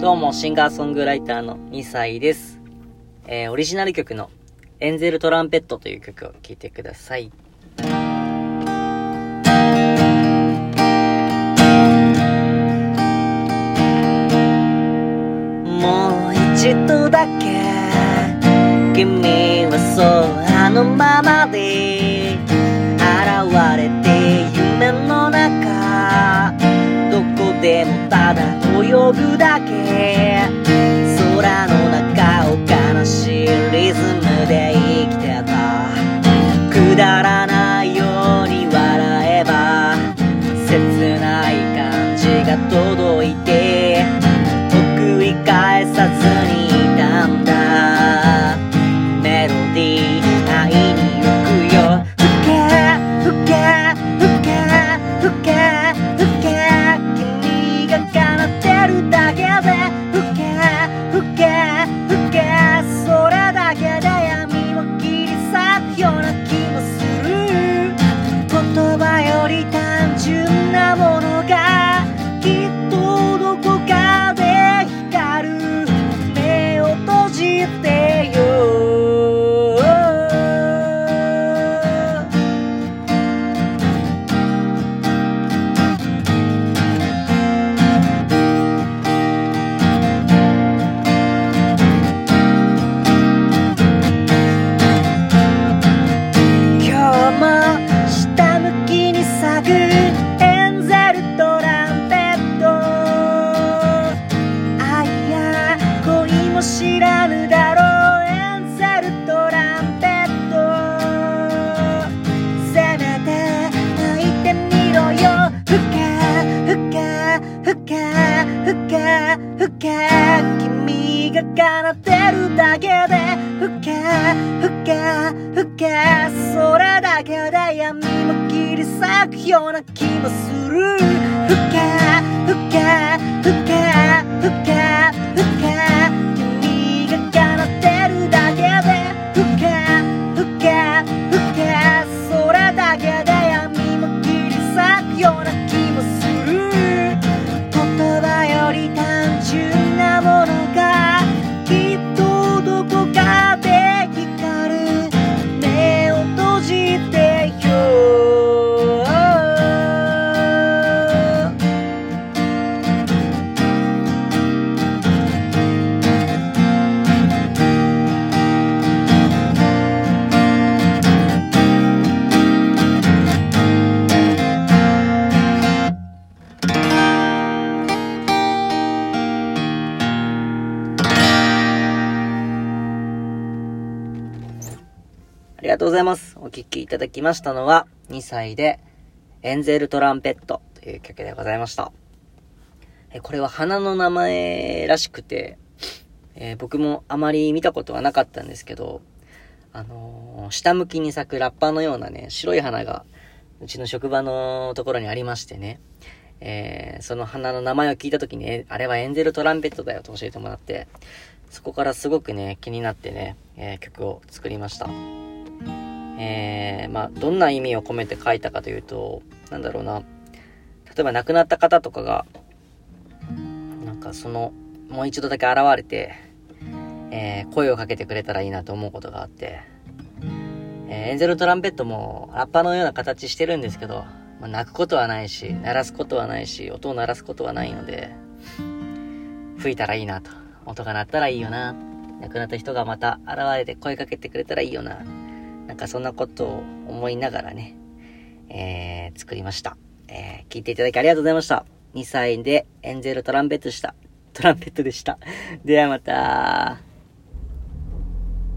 どうも、シンガーソングライターの2歳です。えー、オリジナル曲のエンゼルトランペットという曲を聴いてください。もう一度だけ君は空のままで現れて夢の中どこでも泳ぐだけ。君が叶ってるだけでふけふけふけ。それだけで闇も切り裂くような気もする。ふけふけ。りがとうございます。お聴きいただきましたのは、2歳で、エンゼルトランペットという曲でございました。えこれは花の名前らしくて、えー僕もあまり見たことはなかったんですけど、あのー下向きに咲くラッパーのようなね、白い花が、うちの職場のところにありましてね、えーその花の名前を聞いたときに、あれはエンゼルトランペットだよと教えてもらって、そこからすごくね、気になってね、えー曲を作りました。えー、まあ、どんな意味を込めて書いたかというと、なんだろうな、例えば亡くなった方とかが、なんかその、もう一度だけ現れて、えー声をかけてくれたらいいなと思うことがあって、えーエンゼルトランペットもラッパのような形してるんですけど、まあ、泣くことはないし、鳴らすことはないし、音を鳴らすことはないので、吹いたらいいなと。音が鳴ったらいいよな。亡くなった人がまた現れて声かけてくれたらいいよな。なんかそんなことを思いながらね、えー、作りました。えー、聞いていただきありがとうございました。2歳でエンゼルトランペットした。トランペットでした。ではまた。